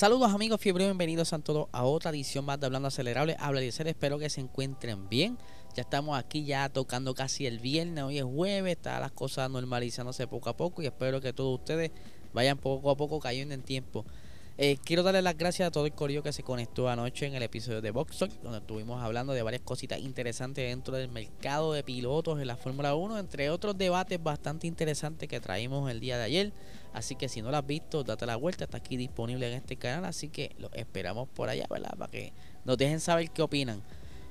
Saludos amigos fiebre, bienvenidos a todos a otra edición más de Hablando Acelerable. Habla de ser, espero que se encuentren bien. Ya estamos aquí ya tocando casi el viernes, hoy es jueves, están las cosas normalizándose poco a poco y espero que todos ustedes vayan poco a poco cayendo en tiempo. Eh, quiero darle las gracias a todo el corillo que se conectó anoche en el episodio de Box donde estuvimos hablando de varias cositas interesantes dentro del mercado de pilotos en la Fórmula 1, entre otros debates bastante interesantes que traímos el día de ayer. Así que si no lo has visto, date la vuelta, está aquí disponible en este canal, así que lo esperamos por allá, ¿verdad? Para que nos dejen saber qué opinan.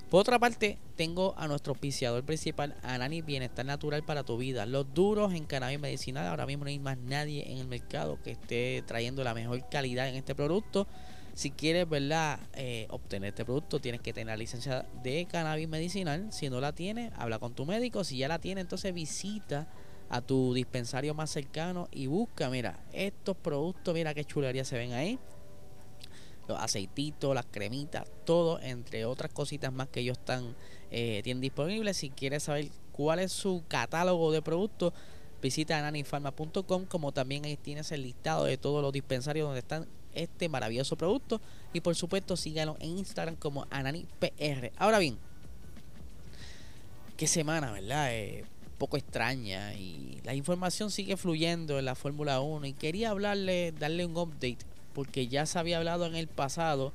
Por otra parte, tengo a nuestro auspiciador principal, Anani Bienestar Natural para tu vida. Los duros en cannabis medicinal. Ahora mismo no hay más nadie en el mercado que esté trayendo la mejor calidad en este producto. Si quieres, ¿verdad? Eh, obtener este producto, tienes que tener la licencia de cannabis medicinal. Si no la tienes, habla con tu médico. Si ya la tiene, entonces visita a tu dispensario más cercano y busca, mira, estos productos, mira qué chulería se ven ahí. Los aceititos, las cremitas, todo, entre otras cositas más que ellos están, eh, tienen disponibles. Si quieres saber cuál es su catálogo de productos, visita ananifarma.com, como también ahí tienes el listado de todos los dispensarios donde están este maravilloso producto. Y por supuesto, síganlo en Instagram como AnaniPR. Ahora bien, qué semana, ¿verdad? Eh, poco extraña y la información sigue fluyendo en la Fórmula 1 y quería hablarle, darle un update porque ya se había hablado en el pasado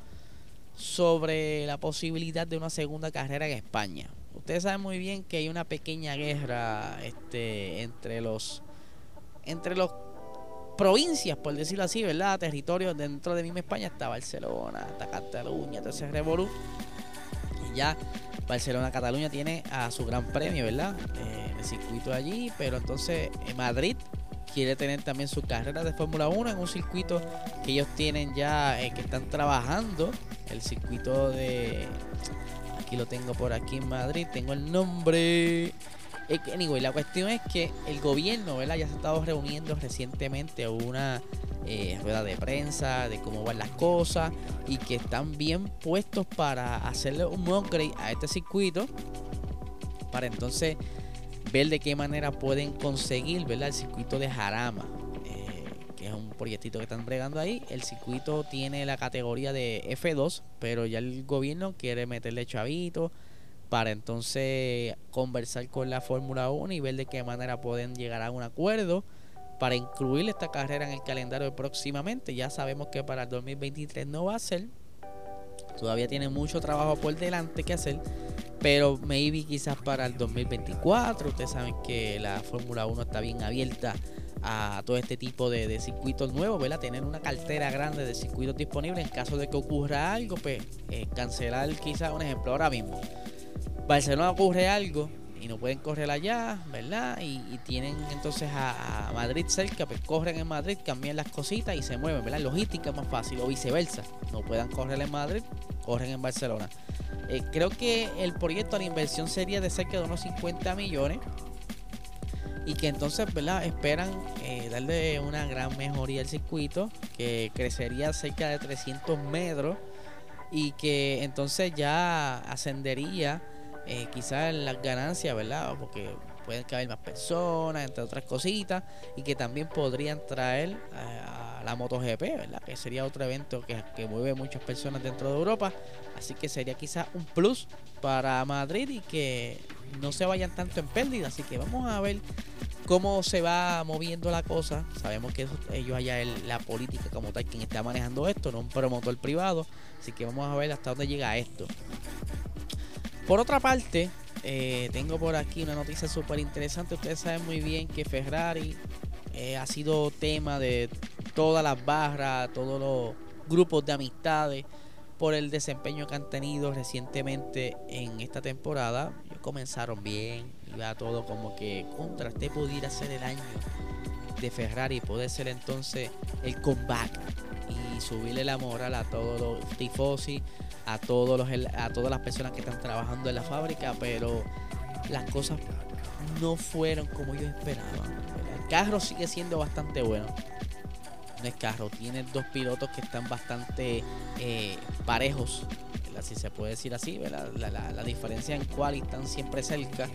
sobre la posibilidad de una segunda carrera en España. Ustedes saben muy bien que hay una pequeña guerra este, entre los entre los provincias, por decirlo así, ¿verdad? Territorios dentro de misma España está Barcelona, está Cataluña, ese revolú. Y ya Barcelona, Cataluña tiene a su gran premio, ¿verdad? Eh, el circuito allí, pero entonces en Madrid quiere tener también su carrera de Fórmula 1 en un circuito que ellos tienen ya, eh, que están trabajando, el circuito de... Aquí lo tengo por aquí en Madrid, tengo el nombre... Anyway, la cuestión es que el gobierno, ¿verdad? Ya se ha estado reuniendo recientemente una eh, rueda de prensa de cómo van las cosas y que están bien puestos para hacerle un upgrade a este circuito para entonces ver de qué manera pueden conseguir ¿verdad? el circuito de Jarama eh, que es un proyectito que están bregando ahí el circuito tiene la categoría de F2 pero ya el gobierno quiere meterle chavito para entonces conversar con la Fórmula 1 y ver de qué manera pueden llegar a un acuerdo para incluir esta carrera en el calendario próximamente. Ya sabemos que para el 2023 no va a ser. Todavía tiene mucho trabajo por delante que hacer. Pero maybe quizás para el 2024. Ustedes saben que la Fórmula 1 está bien abierta a todo este tipo de, circuitos nuevos, ¿verdad? Tener una cartera grande de circuitos disponibles en caso de que ocurra algo, pues eh, cancelar quizás un ejemplo ahora mismo. Barcelona ocurre algo, y no pueden correr allá, ¿verdad? Y, tienen entonces a, Madrid cerca, pues corren en Madrid, cambian las cositas y se mueven, ¿verdad? Logística es más fácil o viceversa. No puedan correr en Madrid, corren en Barcelona. Eh, creo que el proyecto, la inversión sería de cerca de unos 50 millones y que entonces, ¿verdad? Esperan eh, darle una gran mejoría al circuito, que crecería cerca de 300 metros y que entonces ya ascendería eh, quizás las ganancias, ¿verdad? Porque pueden caber más personas, entre otras cositas, y que también podrían traer eh, a, la MotoGP, ¿verdad? Que sería otro evento que, mueve muchas personas dentro de Europa, así que sería quizás un plus para Madrid y que no se vayan tanto en pérdida, así que vamos a ver cómo se va moviendo la cosa. Sabemos que ellos allá es la política como tal quien está manejando esto, no un promotor privado, así que vamos a ver hasta dónde llega esto. Por otra parte, eh, tengo por aquí una noticia súper interesante. Ustedes saben muy bien que Ferrari eh, ha sido tema de todas las barras, todos los grupos de amistades por el desempeño que han tenido recientemente en esta temporada. Ellos comenzaron bien, iba todo como que contra este pudiera ser el año de Ferrari, puede ser entonces el comeback y subirle la moral a todos los tifosi, a todos los a todas las personas que están trabajando en la fábrica, pero las cosas no fueron como yo esperaba. El carro sigue siendo bastante bueno. No es carro, tiene dos pilotos que están bastante eh, parejos, si se puede decir así, La, diferencia en cual están siempre cerca,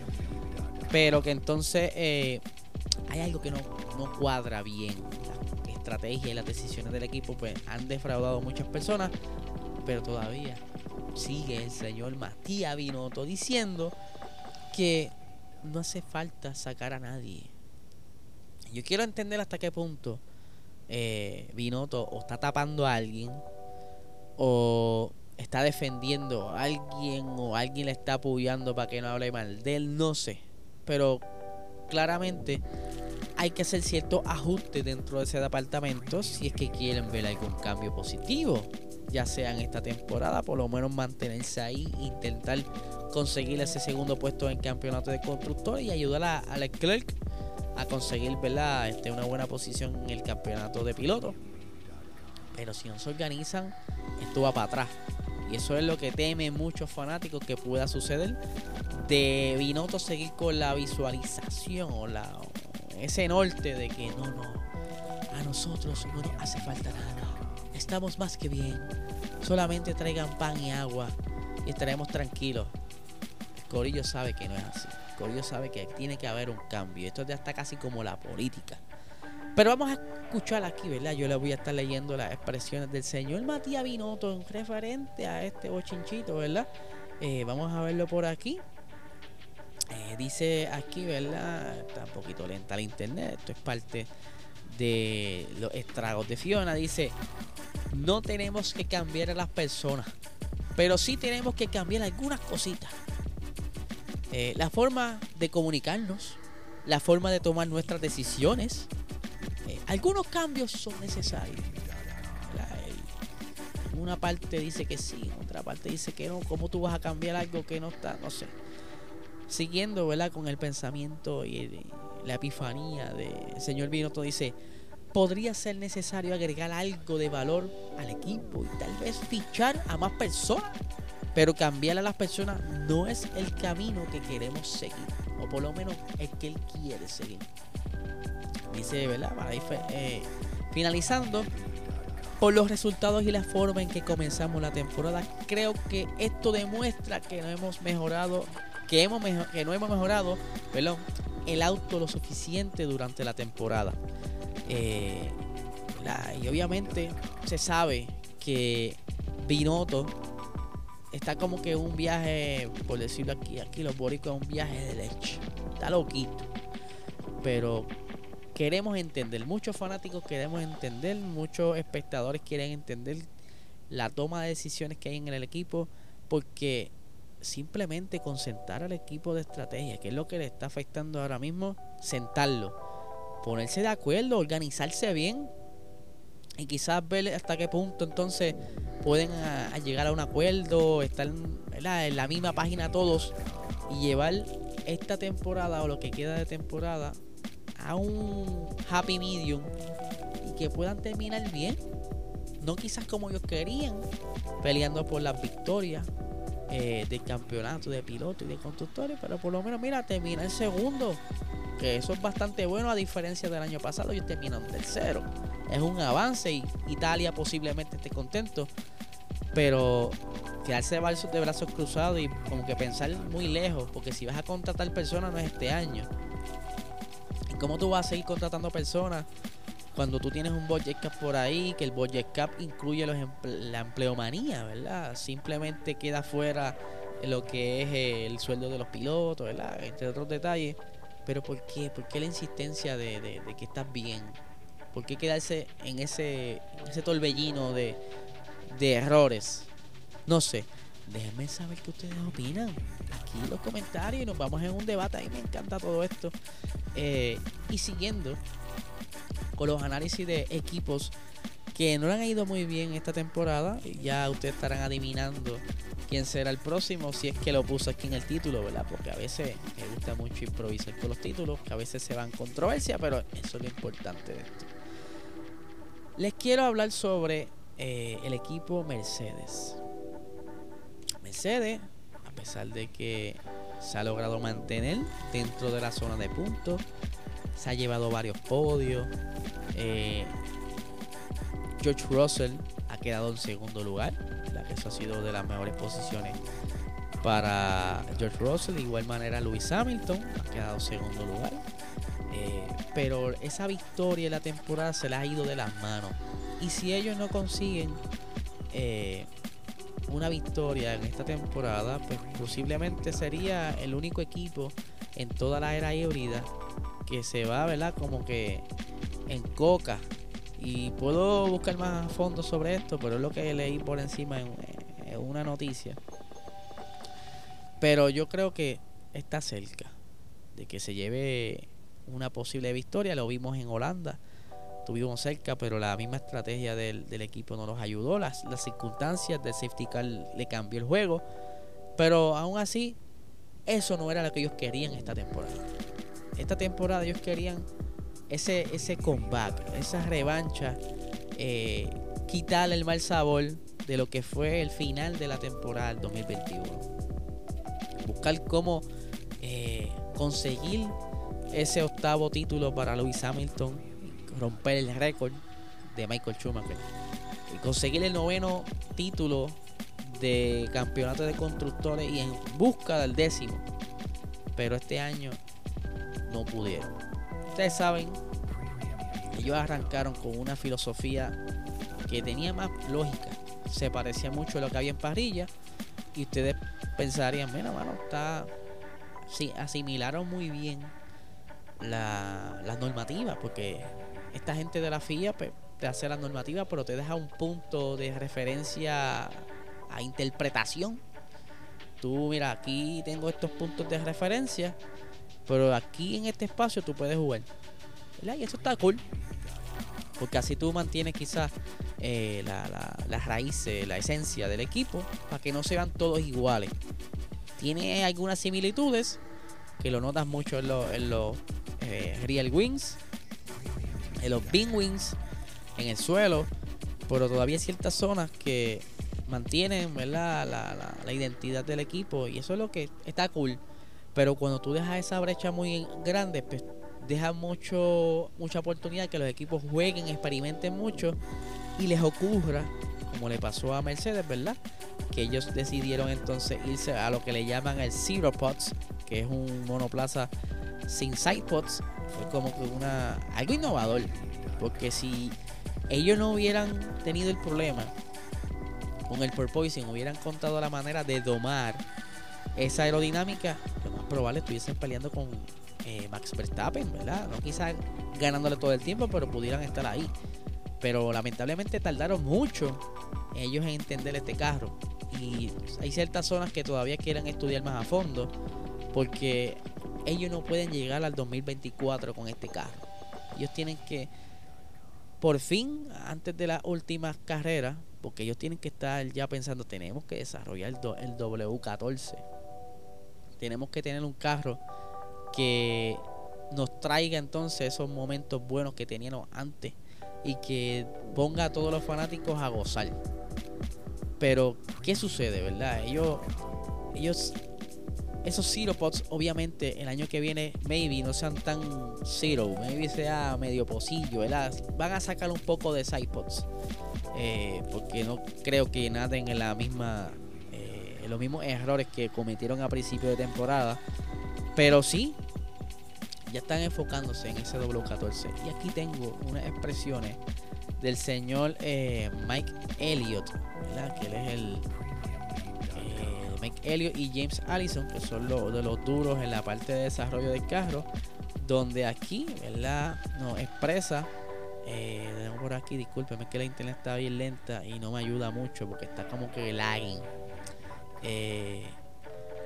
pero que entonces eh, hay algo que no, no cuadra bien. La estrategia y las decisiones del equipo pues, han defraudado a muchas personas, pero todavía sigue el señor Matías Binotto diciendo que no hace falta sacar a nadie. Yo quiero entender hasta qué punto eh, o está tapando a alguien o está defendiendo a alguien o alguien le está apoyando para que no hable mal de él, no sé. Pero claramente hay que hacer ciertos ajustes dentro de ese departamento si es que quieren ver algún cambio positivo, ya sea en esta temporada, por lo menos mantenerse ahí, intentar conseguir ese segundo puesto en campeonato de constructor y ayudar a, a Leclerc a conseguir Este, una buena posición en el campeonato de piloto. Pero si no se organizan, esto va para atrás. Y eso es lo que temen muchos fanáticos que pueda suceder. De Binotto seguir con la visualización o la, ese norte de que no, no, a nosotros no hace falta nada. Estamos más que bien. Solamente traigan pan y agua y estaremos tranquilos. Corillo sabe que no es así. Corillo sabe que tiene que haber un cambio. Esto ya está casi como la política. Pero vamos a escuchar aquí, ¿verdad? Yo le voy a estar leyendo las expresiones del señor Matías Binotto en referente a este bochinchito, ¿verdad? Eh, vamos a verlo por aquí. Eh, dice aquí, ¿verdad? Está un poquito lenta la internet. Esto es parte de los estragos de Fiona. Dice, no tenemos que cambiar a las personas, pero sí tenemos que cambiar algunas cositas. Eh, la forma de comunicarnos, la forma de tomar nuestras decisiones. Eh, algunos cambios son necesarios. una parte dice que sí, otra parte dice que no. ¿Cómo tú vas a cambiar algo que no está? No sé. Siguiendo, ¿verdad? Con el pensamiento y la epifanía del señor Binotto dice, podría ser necesario agregar algo de valor al equipo y tal vez fichar a más personas pero cambiar a las personas no es el camino que queremos seguir, o por lo menos es que él quiere seguir. Dice, ¿verdad? Para eh, finalizando, por los resultados y la forma en que comenzamos la temporada, creo que esto demuestra que no hemos mejorado, que, hemos que no hemos mejorado, perdón, el auto lo suficiente durante la temporada. Eh, y obviamente se sabe que Binotto está como que un viaje, por decirlo aquí, aquí los boricos, un viaje de leche. Está loquito. Pero queremos entender, muchos fanáticos queremos entender, muchos espectadores quieren entender la toma de decisiones que hay en el equipo, porque simplemente concentrar al equipo de estrategia, que es lo que le está afectando ahora mismo, sentarlo, ponerse de acuerdo, organizarse bien y quizás ver hasta qué punto entonces pueden llegar a un acuerdo, estar en la misma página todos y llevar esta temporada o lo que queda de temporada a un happy medium y que puedan terminar bien. No quizás como ellos querían, peleando por las victorias eh, del campeonato de pilotos y de constructores, pero por lo menos, mira, termina el segundo, que eso es bastante bueno a diferencia del año pasado, ellos terminan tercero. Es un avance y Italia posiblemente esté contento, pero quedarse de brazos cruzados y como que pensar muy lejos, porque si vas a contratar personas no es este año. ¿Y cómo tú vas a seguir contratando personas cuando tú tienes un budget cap por ahí, que el budget cap incluye los la empleomanía, ¿verdad? Simplemente queda fuera lo que es el sueldo de los pilotos, ¿verdad? Entre otros detalles. Pero ¿por qué? ¿Por qué la insistencia de, que estás bien? ¿Por qué quedarse en ese, ese torbellino de, de errores. No sé. Déjenme saber qué ustedes opinan. Aquí en los comentarios y nos vamos en un debate. A mí me encanta todo esto. Eh, y siguiendo con los análisis de equipos que no le han ido muy bien esta temporada. Ya ustedes estarán adivinando quién será el próximo. Si es que lo puso aquí en el título, ¿verdad? Porque a veces me gusta mucho improvisar con los títulos. Que a veces se van controversia. Pero eso es lo importante de esto. Les quiero hablar sobre eh, el equipo Mercedes. Mercedes, a pesar de que se ha logrado mantener dentro de la zona de puntos, se ha llevado varios podios. Eh, George Russell ha quedado en segundo lugar, la eso ha sido de las mejores posiciones para George Russell. De igual manera, Lewis Hamilton ha quedado en segundo lugar. Eh, pero esa victoria en la temporada se le ha ido de las manos. Y si ellos no consiguen eh, una victoria en esta temporada, pues posiblemente sería el único equipo en toda la era híbrida que se va, ¿verdad? Como que en coca. Y puedo buscar más a fondo sobre esto, pero es lo que leí por encima en, una noticia. Pero yo creo que está cerca de que se lleve una posible victoria. Lo vimos en Holanda. Tuvimos cerca, pero la misma estrategia del, equipo no nos ayudó. Las, las circunstancias del safety car le cambió el juego. Pero aún así, eso no era lo que ellos querían esta temporada. Esta temporada ellos querían ese, ese comeback, esa revancha, eh, quitarle el mal sabor de lo que fue el final de la temporada del 2021. Buscar cómo eh, conseguir ese octavo título para Lewis Hamilton, romper el récord de Michael Schumacher y conseguir el noveno título de campeonato de constructores y en busca del décimo. Pero este año no pudieron. Ustedes saben, ellos arrancaron con una filosofía que tenía más lógica. Se parecía mucho a lo que había en parrilla. Y ustedes pensarían, mira, mano, está. Sí, asimilaron muy bien la, las normativas, porque esta gente de la FIA pues, te hace la normativa, pero te deja un punto de referencia a interpretación. Tú, mira, aquí tengo estos puntos de referencia, pero aquí en este espacio tú puedes jugar. Y eso está cool. Porque así tú mantienes quizás eh, la, la, las raíces, la esencia del equipo, para que no se vean todos iguales. Tiene algunas similitudes, que lo notas mucho en los, eh, Real Wings, en los Bean Wings, en el suelo, pero todavía hay ciertas zonas que mantienen ¿verdad? La, identidad del equipo y eso es lo que está cool. Pero cuando tú dejas esa brecha muy grande, pues deja mucho, mucha oportunidad que los equipos jueguen, experimenten mucho y les ocurra, como le pasó a Mercedes, ¿verdad? Que ellos decidieron entonces irse a lo que le llaman el Zero Pots, que es un monoplaza sin sidepods fue como que una algo innovador porque si ellos no hubieran tenido el problema con el porpoising hubieran contado la manera de domar esa aerodinámica probable estuviesen peleando con eh, Max Verstappen verdad no quizás ganándole todo el tiempo pero pudieran estar ahí pero lamentablemente tardaron mucho ellos en entender este carro y hay ciertas zonas que todavía quieren estudiar más a fondo porque ellos no pueden llegar al 2024 con este carro. Ellos tienen que, por fin, antes de las últimas carreras, porque ellos tienen que estar ya pensando, tenemos que desarrollar el, W14. Tenemos que tener un carro que nos traiga entonces esos momentos buenos que teníamos antes y que ponga a todos los fanáticos a gozar. Pero, ¿qué sucede, verdad? Ellos, ellos esos Zero Pots, obviamente, el año que viene, maybe no sean tan Zero, maybe sea medio pocillo, ¿verdad? Van a sacar un poco de Side Pots. Eh, porque no creo que naden en la misma. Eh, los mismos errores que cometieron a principio de temporada. Pero sí, ya están enfocándose en ese W14. Y aquí tengo unas expresiones del señor eh, Mike Elliott, ¿verdad? Que él es el Mike Elliott y James Allison, que son los de los duros en la parte de desarrollo del carro, donde aquí, ¿verdad? Nos expresa, eh, por aquí, discúlpeme que la internet está bien lenta y no me ayuda mucho porque está como que lagging. Eh,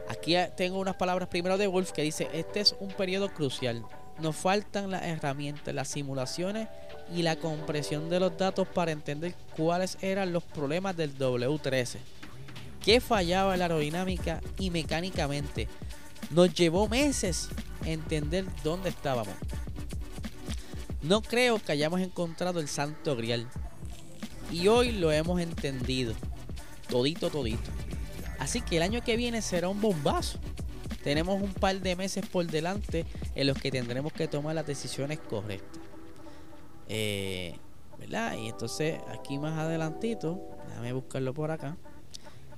aquí tengo unas palabras primero de Wolf que dice, este es un periodo crucial. Nos faltan las herramientas, las simulaciones y la compresión de los datos para entender cuáles eran los problemas del W13 que fallaba la aerodinámica y mecánicamente. Nos llevó meses entender dónde estábamos. No creo que hayamos encontrado el santo grial, Y hoy lo hemos entendido. Todito, todito. Así que el año que viene será un bombazo. Tenemos un par de meses por delante en los que tendremos que tomar las decisiones correctas. Eh, ¿Verdad? Y entonces aquí más adelantito, déjame buscarlo por acá.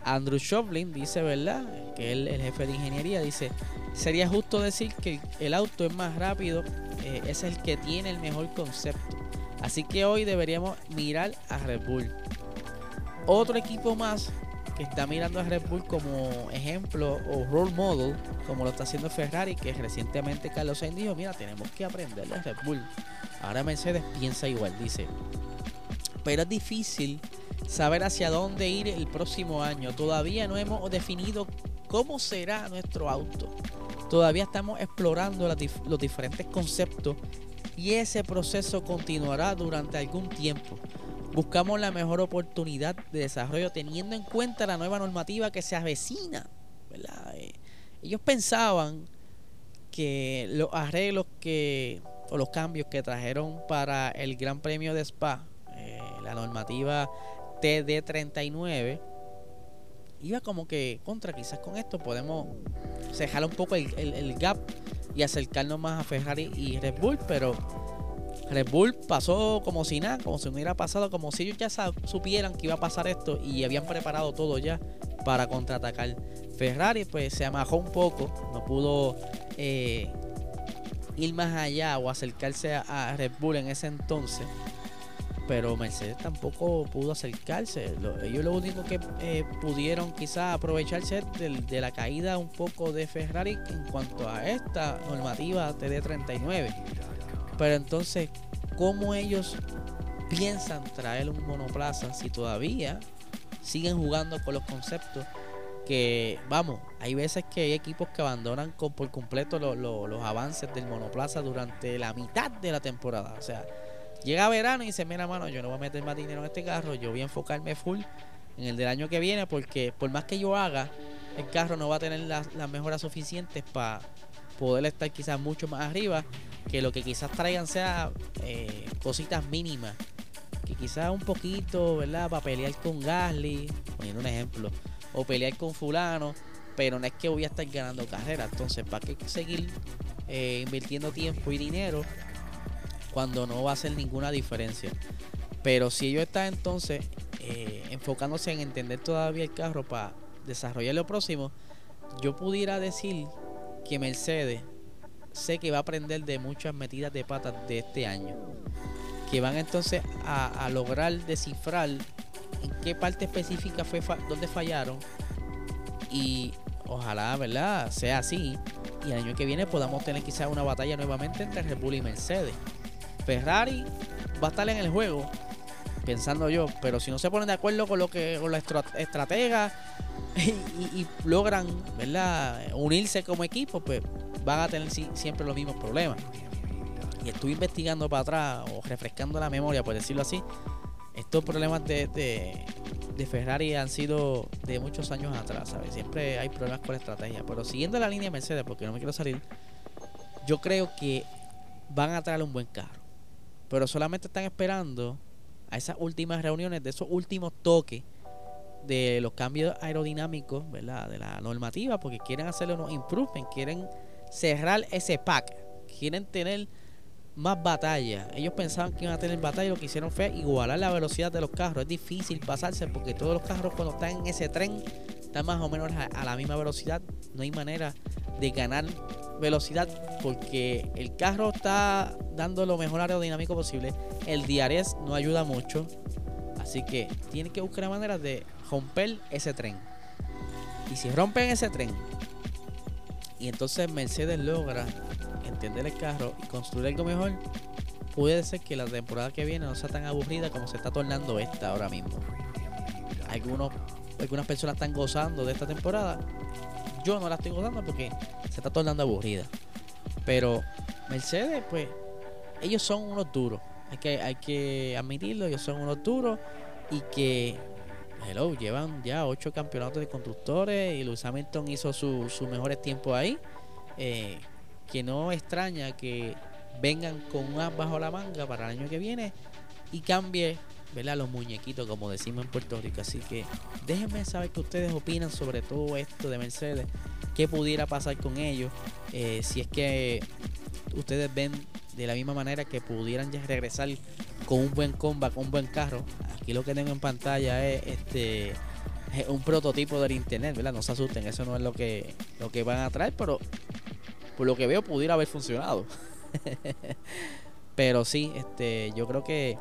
Andrew Shovlin dice, ¿verdad? Que él, el jefe de ingeniería, dice, sería justo decir que el auto es más rápido, eh, es el que tiene el mejor concepto. Así que hoy deberíamos mirar a Red Bull. Otro equipo más que está mirando a Red Bull como ejemplo o role model, como lo está haciendo Ferrari, que recientemente Carlos Sainz dijo, mira, tenemos que aprender de Red Bull. Ahora Mercedes piensa igual, dice. Pero es difícil saber hacia dónde ir el próximo año. Todavía no hemos definido cómo será nuestro auto. Todavía estamos explorando los diferentes conceptos y ese proceso continuará durante algún tiempo. Buscamos la mejor oportunidad de desarrollo teniendo en cuenta la nueva normativa que se avecina. Eh, ellos pensaban que los arreglos que o los cambios que trajeron para el Gran Premio de Spa, eh, la normativa TD39 iba como que contra, quizás con esto podemos cejar un poco el, gap y acercarnos más a Ferrari y Red Bull, pero Red Bull pasó como si nada, como si no hubiera pasado, como si ellos ya supieran que iba a pasar esto y habían preparado todo ya para contraatacar. Ferrari pues se amajó un poco, no pudo eh, ir más allá o acercarse a Red Bull en ese entonces pero Mercedes tampoco pudo acercarse. ellos lo único que eh, pudieron quizás aprovecharse de, la caída un poco de Ferrari en cuanto a esta normativa TD39. Pero entonces, ¿cómo ellos piensan traer un monoplaza si todavía siguen jugando con los conceptos? Que, vamos, hay veces que hay equipos que abandonan por completo los avances del monoplaza durante la mitad de la temporada. O sea, Llega verano y dice, mira mano, yo no voy a meter más dinero en este carro, yo voy a enfocarme full en el del año que viene porque por más que yo haga, el carro no va a tener las, mejoras suficientes para poder estar quizás mucho más arriba que lo que quizás traigan sea eh, cositas mínimas que quizás un poquito, ¿verdad? Para pelear con Gasly, poniendo un ejemplo, o pelear con fulano, pero no es que voy a estar ganando carrera. Entonces, ¿para qué seguir eh, invirtiendo tiempo y dinero cuando no va a hacer ninguna diferencia. Pero si ellos están entonces eh, enfocándose en entender todavía el carro para desarrollar lo próximo, yo pudiera decir que Mercedes sé que va a aprender de muchas metidas de patas de este año. Que van entonces a, lograr descifrar en qué parte específica fue donde fallaron. Y ojalá, ¿verdad? Sea así. Y el año que viene podamos tener quizás una batalla nuevamente entre Red y Mercedes. Ferrari va a estar en el juego, pensando yo, pero si no se ponen de acuerdo con lo que con la estratega y, logran, ¿verdad? unirse como equipo, pues van a tener siempre los mismos problemas. Y estuve investigando para atrás o refrescando la memoria, por decirlo así. Estos problemas de, de, Ferrari han sido de muchos años atrás, ¿sabes? Siempre hay problemas con la estrategia. Pero siguiendo la línea de Mercedes, porque no me quiero salir, yo creo que van a traer un buen carro pero solamente están esperando a esas últimas reuniones, de esos últimos toques de los cambios aerodinámicos, ¿verdad? De la normativa, porque quieren hacerle unos improvements, quieren cerrar ese pack, quieren tener más batalla. Ellos pensaban que iban a tener batalla y lo que hicieron fue igualar la velocidad de los carros. Es difícil pasarse porque todos los carros cuando están en ese tren están más o menos a la misma velocidad. No hay manera de ganar velocidad porque el carro está dando lo mejor aerodinámico posible. El DRS no ayuda mucho. Así que tiene que buscar manera de romper ese tren. Y si rompen ese tren y entonces Mercedes logra entender el carro y construir algo mejor, puede ser que la temporada que viene no sea tan aburrida como se está tornando esta ahora mismo. Algunos, algunas personas están gozando de esta temporada yo no la estoy gozando porque se está tornando aburrida. Pero Mercedes, pues, ellos son unos duros. Hay que, hay que admitirlo, ellos son unos duros y que, hello, llevan ya ocho campeonatos de constructores y Lewis Hamilton hizo sus su mejores tiempos ahí. Eh, que no extraña que vengan con un bajo la manga para el año que viene y cambie ¿verdad? Los muñequitos, como decimos en Puerto Rico. Así que déjenme saber qué ustedes opinan sobre todo esto de Mercedes, qué pudiera pasar con ellos, eh, si es que ustedes ven de la misma manera que pudieran ya regresar con un buen combat, con un buen carro. Aquí lo que tengo en pantalla es este un prototipo del internet, ¿verdad? No se asusten, eso no es lo que, lo que van a traer, pero por lo que veo pudiera haber funcionado. pero sí, este, yo creo que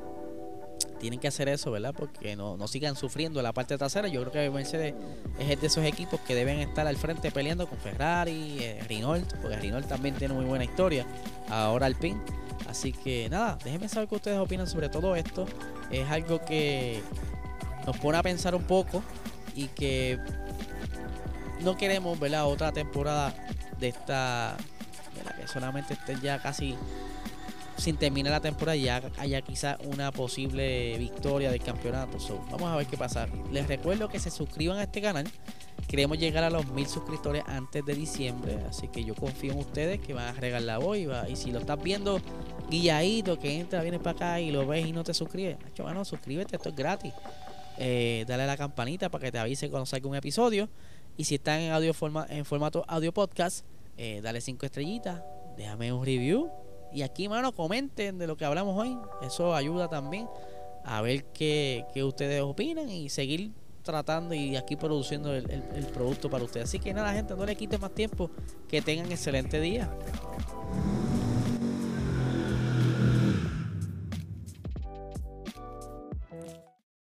tienen que hacer eso, ¿verdad? Porque no, no sigan sufriendo la parte trasera. Yo creo que Mercedes es de esos equipos que deben estar al frente peleando con Ferrari, eh, Renault, porque Renault también tiene muy buena historia. Ahora Alpine. Así que nada, déjenme saber qué ustedes opinan sobre todo esto. Es algo que nos pone a pensar un poco y que no queremos, ¿verdad? Otra temporada de esta, que solamente esté ya casi sin terminar la temporada ya haya quizá una posible victoria del campeonato. vamos a ver qué pasa. Les recuerdo que se suscriban a este canal. Queremos llegar a los mil suscriptores antes de diciembre. Así que yo confío en ustedes que van a regalar la voz. Y, si lo estás viendo guilladito, que entra, viene para acá y lo ves y no te suscribes, bueno, suscríbete, esto es gratis. Eh, dale a la campanita para que te avise cuando salga un episodio. Y si están en audio forma, en formato audio podcast, eh, dale cinco estrellitas, déjame un review y aquí, mano, comenten de lo que hablamos hoy. Eso ayuda también a ver qué, ustedes opinan y seguir tratando y aquí produciendo el, el, producto para ustedes. Así que nada, gente, no le quite más tiempo. Que tengan excelente día.